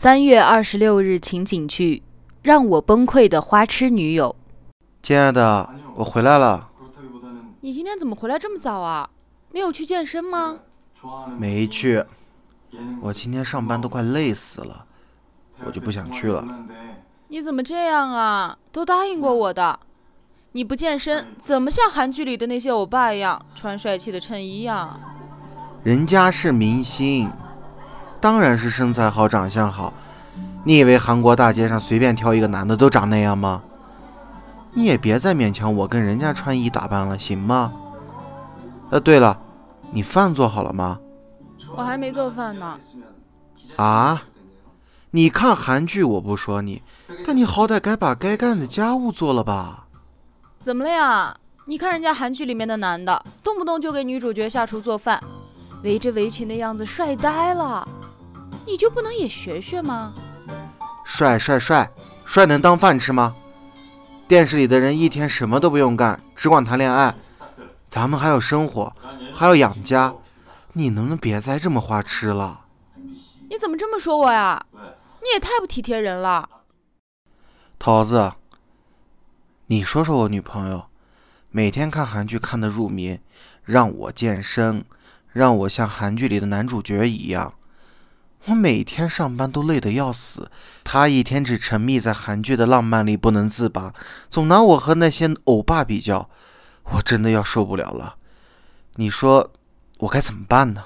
三月二十六日情景剧，让我崩溃的花痴女友。亲爱的，我回来了。你今天怎么回来这么早啊？没有去健身吗？没去。我今天上班都快累死了，我就不想去了。你怎么这样啊？都答应过我的。你不健身，怎么像韩剧里的那些欧巴一样穿帅气的衬衣呀？人家是明星，当然是身材好、长相好。你以为韩国大街上随便挑一个男的都长那样吗？你也别再勉强我跟人家穿衣打扮了，行吗？呃，对了，你饭做好了吗？我还没做饭呢。啊？你看韩剧我不说你，但你好歹该把该干的家务做了吧？怎么了呀？你看人家韩剧里面的男的，动不动就给女主角下厨做饭，围着围裙的样子帅呆了，你就不能也学学吗？帅帅帅帅能当饭吃吗？电视里的人一天什么都不用干，只管谈恋爱，咱们还要生活，还要养家，你能不能别再这么花痴了？你怎么这么说我呀？你也太不体贴人了，桃子。你说说我女朋友，每天看韩剧看得入迷，让我健身，让我像韩剧里的男主角一样。我每天上班都累得要死，他一天只沉迷在韩剧的浪漫里不能自拔，总拿我和那些欧巴比较，我真的要受不了了。你说我该怎么办呢？